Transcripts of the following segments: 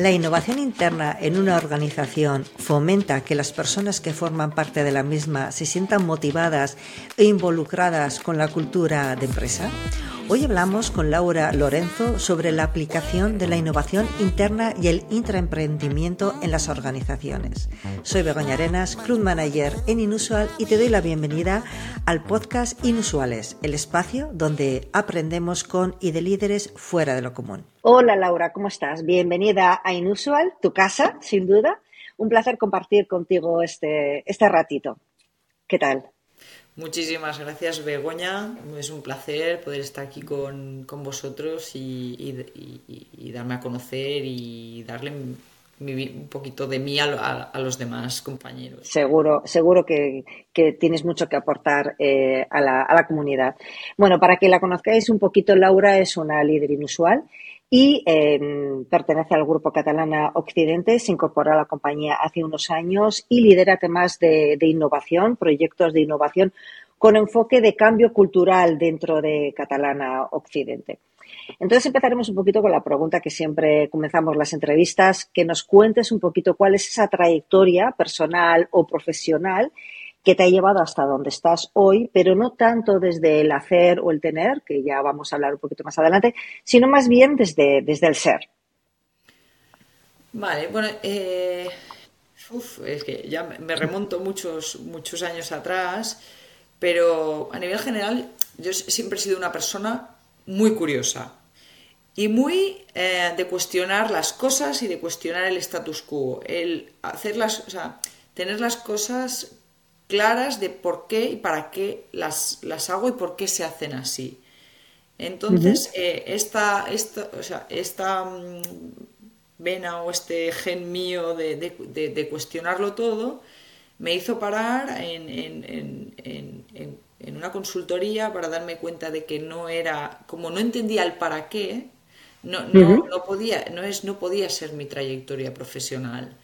La innovación interna en una organización fomenta que las personas que forman parte de la misma se sientan motivadas e involucradas con la cultura de empresa. Hoy hablamos con Laura Lorenzo sobre la aplicación de la innovación interna y el intraemprendimiento en las organizaciones. Soy Begoña Arenas, Club Manager en Inusual y te doy la bienvenida al podcast Inusuales, el espacio donde aprendemos con y de líderes fuera de lo común. Hola Laura, ¿cómo estás? Bienvenida a Inusual, tu casa, sin duda. Un placer compartir contigo este, este ratito. ¿Qué tal? Muchísimas gracias, Begoña. Es un placer poder estar aquí con, vosotros y, darme a conocer y darle un poquito de mí a, los demás compañeros. Seguro, seguro que, tienes mucho que aportar eh, a, la, a la comunidad. Bueno, para que la conozcáis un poquito, Laura es una líder inusual y em, pertenece al grupo Catalana Occidente, se incorporó a la compañía hace unos años y lidera temas de, innovación, proyectos de innovación con enfoque de cambio cultural dentro de Catalana Occidente. Entonces empezaremos un poquito con la pregunta que siempre comenzamos las entrevistas, que nos cuentes un poquito cuál es esa trayectoria personal o profesional que te ha llevado hasta donde estás hoy, pero no tanto desde el hacer o el tener, que ya vamos a hablar un poquito más adelante, sino más bien desde, desde el ser. Vale, bueno, eh, es que ya me remonto muchos, muchos años atrás, pero a nivel general yo siempre he sido una persona muy curiosa y muy eh, de cuestionar las cosas y de cuestionar el status quo, el hacerlas, o sea, tener las cosas claras de por qué y para qué las, las hago y por qué se hacen así. Entonces, eh, esta, esta, mm, vena o este gen mío de, cuestionarlo todo me hizo parar en, una consultoría para darme cuenta de que no era, como no entendía el para qué, no, no, no, podía, no, es, no podía ser mi trayectoria profesional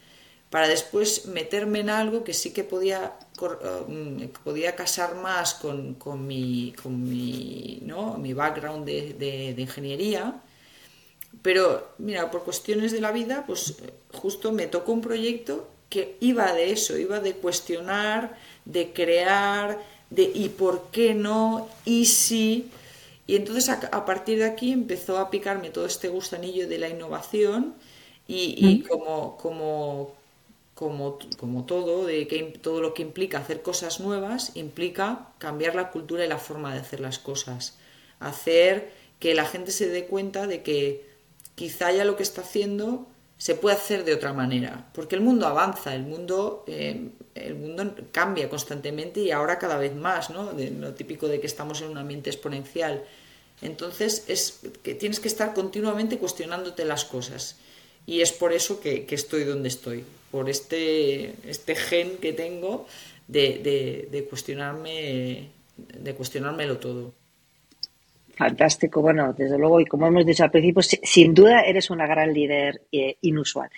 para después meterme en algo que sí que podía, eh, podía casar más con, con, mi, con mi, ¿no? mi background de, de, ingeniería. Pero, mira, por cuestiones de la vida, pues justo me tocó un proyecto que iba de eso, iba de cuestionar, de crear, de y por qué no, y si. Y entonces a, partir de aquí empezó a picarme todo este gustanillo de la innovación y, y como, como, como, como todo, de que todo lo que implica hacer cosas nuevas, implica cambiar la cultura y la forma de hacer las cosas. Hacer que la gente se dé cuenta de que quizá ya lo que está haciendo se puede hacer de otra manera, porque el mundo avanza, el mundo, eh, el mundo cambia constantemente y ahora cada vez más, ¿no? Lo típico de que estamos en un ambiente exponencial. Entonces es que tienes que estar continuamente cuestionándote las cosas y es por eso que, estoy donde estoy, por este, este gen que tengo de, de, cuestionarme, de cuestionármelo todo. Fantástico, bueno, desde luego, y como hemos dicho al principio, sin duda eres una gran líder eh, inusual.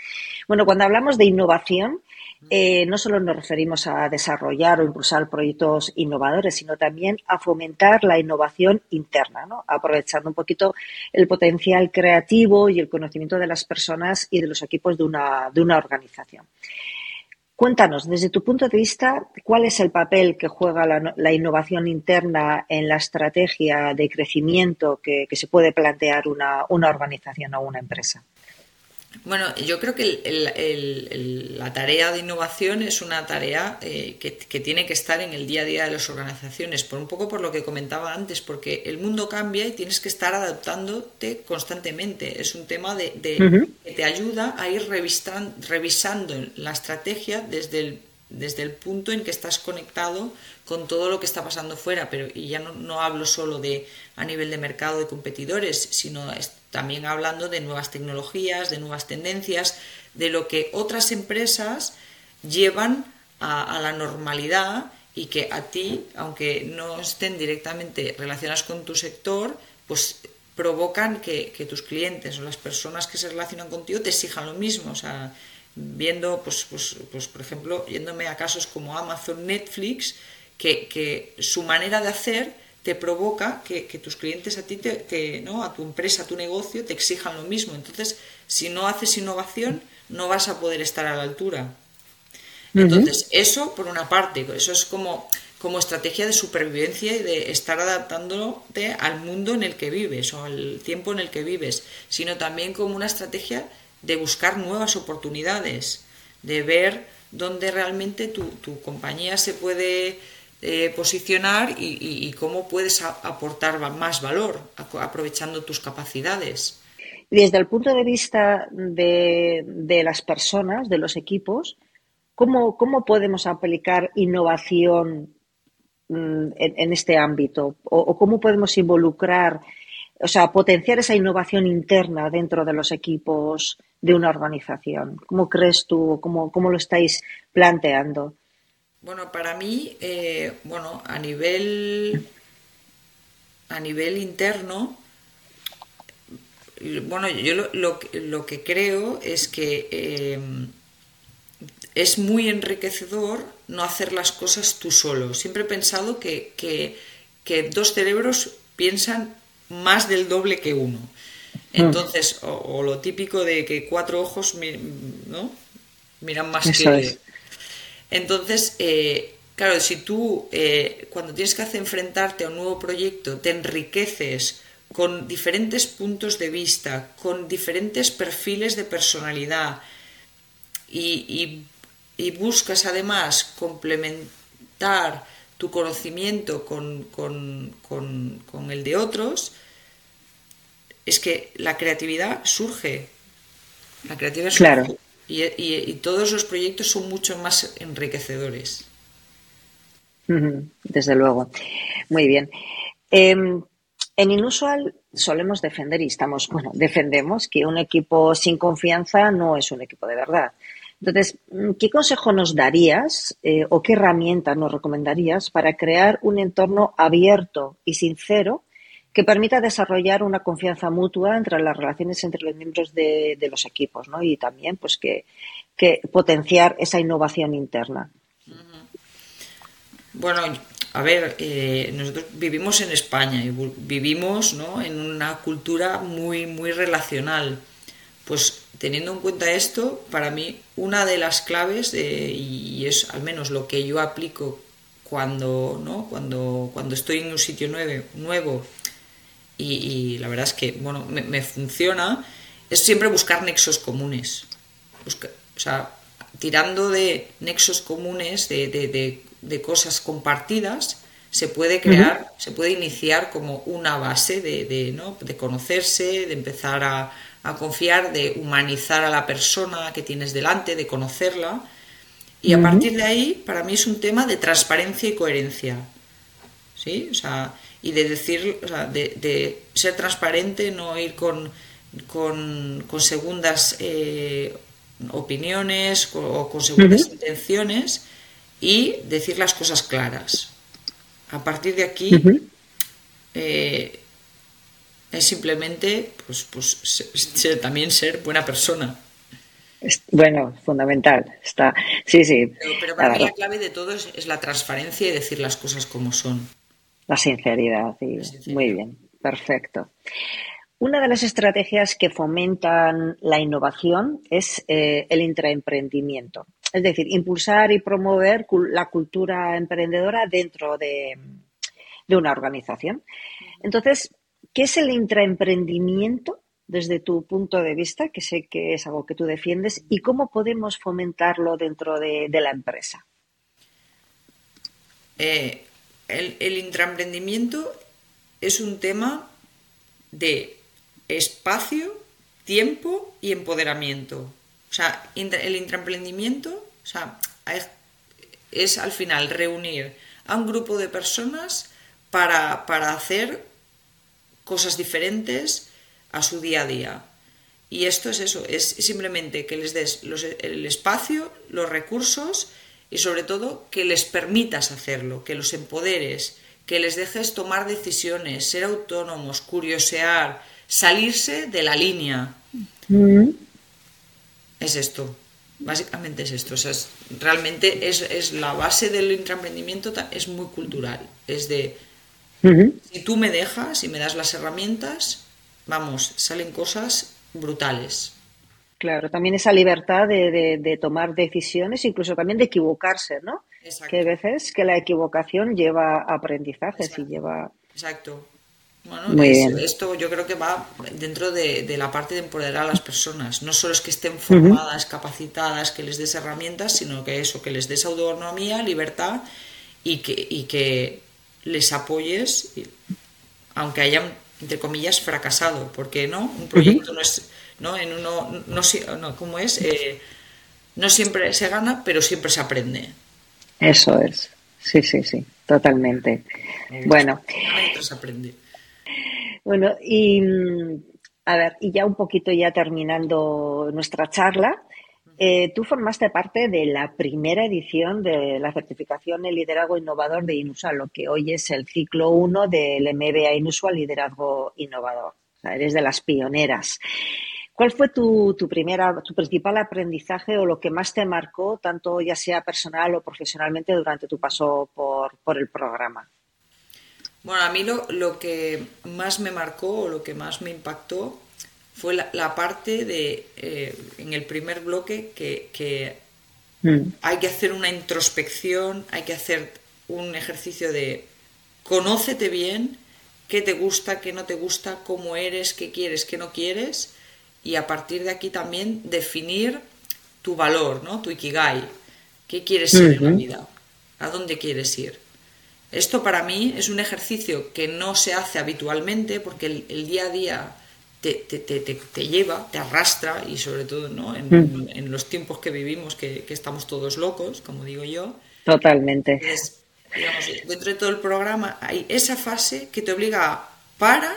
Bueno, cuando hablamos de innovación, eh, no solo nos referimos a desarrollar o impulsar proyectos innovadores, sino también a fomentar la innovación interna, aprovechando un poquito el potencial creativo y el conocimiento de las personas y de los equipos de una, de una organización. Cuéntanos, desde tu punto de vista, ¿cuál es el papel que juega la, innovación interna en la estrategia de crecimiento que, se puede plantear una, una organización o una empresa? Bueno, yo creo que la tarea de innovación es una tarea eh, que, tiene que estar en el día a día de las organizaciones, por un poco por lo que comentaba antes, porque el mundo cambia y tienes que estar adaptándote constantemente. Es un tema de, que te ayuda a ir revisando la estrategia desde el, desde el punto en que estás conectado con todo lo que está pasando fuera, pero y ya no, no hablo solo de a nivel de mercado de competidores, sino también hablando de nuevas tecnologías, de nuevas tendencias, de lo que otras empresas llevan a, la normalidad y que a ti, aunque no estén directamente relacionadas con tu sector, pues provocan que, tus clientes o las personas que se relacionan contigo te exijan lo mismo. O sea, viendo, pues, pues, pues por ejemplo, yéndome a casos como Amazon, Netflix, que, que su manera de hacer te provoca que, tus clientes a ti, te, ¿no? a tu empresa, a tu negocio, te exijan lo mismo. Entonces, si no haces innovación, no vas a poder estar a la altura. Entonces, eso por una parte, eso es como, como estrategia de supervivencia y de estar adaptándote al mundo en el que vives o al tiempo en el que vives, sino también como una estrategia de buscar nuevas oportunidades, de ver dónde realmente tu, tu compañía se puede eh, posicionar y, cómo puedes aportar más valor aprovechando tus capacidades. Desde el punto de vista de, de las personas, de los equipos, ¿cómo, cómo podemos aplicar innovación mm, en, este ámbito? O, cómo podemos involucrar, o sea, potenciar esa innovación interna dentro de los equipos de una organización? ¿Cómo crees tú? ¿Cómo, cómo lo estáis planteando? Bueno, para mí, eh, bueno, a nivel a nivel interno, bueno, yo lo, lo, que creo es que eh, es muy enriquecedor no hacer las cosas tú solo. Siempre he pensado que, que, dos cerebros piensan más del doble que uno. Entonces, o, lo típico de que cuatro ojos ¿no? miran más que, entonces, eh, claro, si tú eh, cuando tienes que hacer enfrentarte a un nuevo proyecto te enriqueces con diferentes puntos de vista, con diferentes perfiles de personalidad y, buscas además complementar tu conocimiento con, el de otros, es que la creatividad surge. La creatividad surge. Claro y, todos los proyectos son mucho más enriquecedores. Desde luego. Muy bien. Em, en Inusual solemos defender y estamos, bueno, defendemos que un equipo sin confianza no es un equipo de verdad. Entonces, ¿qué consejo nos darías eh, o qué herramientas nos recomendarías para crear un entorno abierto y sincero que permita desarrollar una confianza mutua entre las relaciones entre los miembros de, los equipos, ¿no? Y también, pues, que, potenciar esa innovación interna. Bueno, a ver, eh, nosotros vivimos en España y vivimos ¿no? en una cultura muy, muy relacional. Pues teniendo en cuenta esto, para mí una de las claves, y es al menos lo que yo aplico cuando, ¿no? cuando, cuando estoy en un sitio nuevo, nuevo y, la verdad es que, bueno, me, funciona, es siempre buscar nexos comunes. o sea, tirando de nexos comunes, de, de, cosas compartidas, se puede crear, se puede iniciar como una base de, ¿no? de conocerse, de empezar a, a, confiar, de humanizar a la persona que tienes delante, de conocerla. Y a partir de ahí, para mí es un tema de transparencia y coherencia. ¿Sí? O sea, y de decir, o sea, de, ser transparente, no ir con, con, segundas eh, opiniones o con segundas intenciones y decir las cosas claras. A partir de aquí eh, es simplemente pues, pues también ser buena persona. Bueno, fundamental. Está, sí, sí. Pero, para mí la clave de todo es la transparencia y decir las cosas como son. La sinceridad, muy bien, perfecto. Una de las estrategias que fomentan la innovación es eh, el intraemprendimiento, es decir, impulsar y promover la cultura emprendedora dentro de, una organización. Entonces, ¿qué es el intraemprendimiento desde tu punto de vista, que sé que es algo que tú defiendes, y cómo podemos fomentarlo dentro de, la empresa? Eh, el, intraemprendimiento es un tema de espacio, tiempo y empoderamiento. O sea, el intraemprendimiento es, al final reunir a un grupo de personas para, hacer cosas diferentes a su día a día. Y esto es eso, es simplemente que les des el espacio, los recursos y sobre todo que les permitas hacerlo, que los empoderes, que les dejes tomar decisiones, ser autónomos, curiosear, salirse de la línea. Mm. Es esto, básicamente es esto. O sea, realmente es, la base del intraemprendimiento, es muy cultural, es de Si tú me dejas y me das las herramientas, vamos, salen cosas brutales. Claro, también esa libertad de, tomar decisiones, incluso también de equivocarse, ¿no? Exacto. Que a veces que la equivocación lleva aprendizajes y lleva... Exacto. Bueno, esto yo creo que va dentro de, la parte de empoderar a las personas. No solo es que estén formadas, capacitadas, que les des herramientas, sino que eso, que les des autonomía, libertad y que, y que les apoyes, aunque hayan, entre comillas, fracasado. Porque no, un proyecto no es, ¿no? En uno, no, no ¿cómo es? Eh, no siempre se gana, pero siempre se aprende. Eso es. Sí, sí, sí, totalmente. Bueno. Se aprende. Bueno, y a ver, y ya un poquito ya terminando nuestra charla, eh, tú formaste parte de la primera edición de la certificación de liderazgo innovador de Inusual, lo que hoy es el ciclo 1 del MBA Inusual Liderazgo Innovador. Eres de las pioneras. ¿Cuál fue tu, tu, primera, tu principal aprendizaje o lo que más te marcó, tanto ya sea personal o profesionalmente, durante tu paso por, por el programa? Bueno, a mí lo, lo, que más me marcó o lo que más me impactó fue la, parte de, eh, en el primer bloque, que, mm. hay que hacer una introspección, hay que hacer un ejercicio de conócete bien, qué te gusta, qué no te gusta, cómo eres, qué quieres, qué no quieres, y a partir de aquí también definir tu valor, ¿no? Tu ikigai. ¿Qué quieres ser en la vida? ¿A dónde quieres ir? Esto para mí es un ejercicio que no se hace habitualmente porque el, día a día te, te, lleva, te arrastra y sobre todo ¿no? en, en los tiempos que vivimos que, estamos todos locos, como digo yo. Totalmente. digamos, dentro de todo el programa hay esa fase que te obliga a para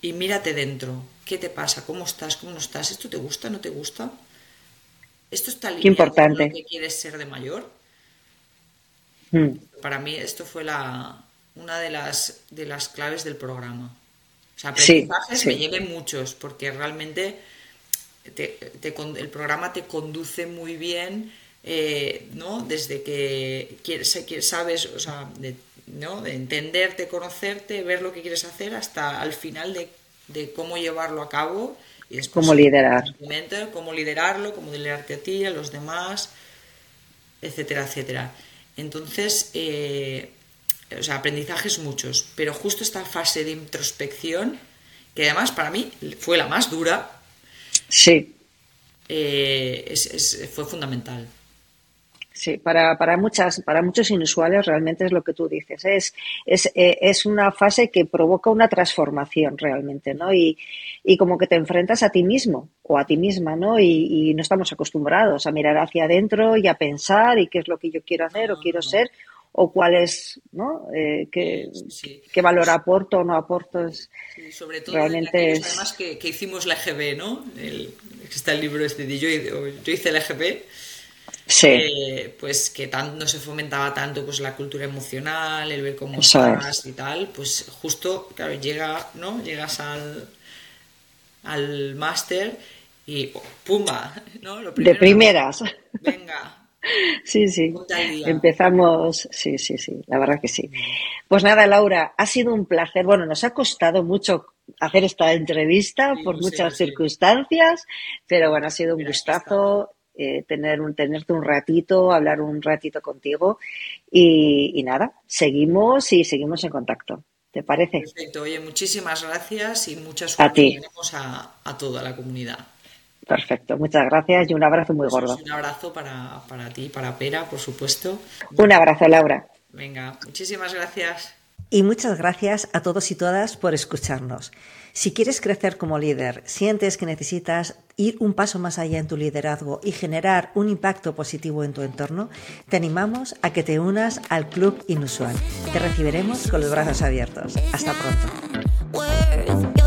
y mírate dentro. ¿Qué te pasa? ¿Cómo estás? ¿Cómo no estás? ¿Esto te gusta? ¿No te gusta? ¿Esto está alineado con lo que quieres ser de mayor? Hmm. Para mí esto fue la, una de las, de las claves del programa. O sea, aprendizajes me lleven muchos, porque realmente el programa te conduce muy bien, eh, ¿no? Desde que quieres, sabes, o sea, de, ¿no? de entenderte, conocerte, ver lo que quieres hacer, hasta al final de, de cómo llevarlo a cabo. Y después, cómo liderar. Cómo liderarlo, cómo liderarte a ti, a los demás, etcétera, etcétera. Entonces, eh, o sea, aprendizajes muchos, pero justo esta fase de introspección, que además para mí fue la más dura, sí. Eh, fue fundamental. Sí, para, para, muchas, para muchos inusuales realmente es lo que tú dices. Es, es, eh, es una fase que provoca una transformación realmente, ¿no? Y, y, como que te enfrentas a ti mismo o a ti misma, ¿no? Y, y, no estamos acostumbrados a mirar hacia adentro y a pensar y qué es lo que yo quiero hacer o quiero ser o cuál es, ¿no? Eh, qué, qué, valor aporto o no aporto. Es, sobre todo realmente es... además que, que, hicimos la EGB, ¿no? El, está el libro este de yo, yo hice la EGB Sí. Eh, pues que no se fomentaba tanto pues la cultura emocional, el ver cómo estás y tal, pues justo, claro, llega, ¿no? Llegas al, al máster y ¡pumba! ¿no? de primeras. Venga. Sí, sí. Empezamos, sí, sí, sí, la verdad que sí. Pues nada, Laura, ha sido un placer. Bueno, nos ha costado mucho hacer esta entrevista por muchas circunstancias, pero bueno, ha sido un gustazo eh, tener un, tenerte un ratito, hablar un ratito contigo y, nada, seguimos y seguimos en contacto. ¿Te parece? Perfecto. Oye, muchísimas gracias y muchas suerte a, a, toda la comunidad. Perfecto, muchas gracias y un abrazo muy gordo. Un abrazo para, para ti, para Pera, por supuesto. Un abrazo, Laura. Venga, muchísimas gracias. Y muchas gracias a todos y todas por escucharnos. Si quieres crecer como líder, sientes que necesitas ir un paso más allá en tu liderazgo y generar un impacto positivo en tu entorno, te animamos a que te unas al Club Inusual. Te recibiremos con los brazos abiertos. Hasta pronto.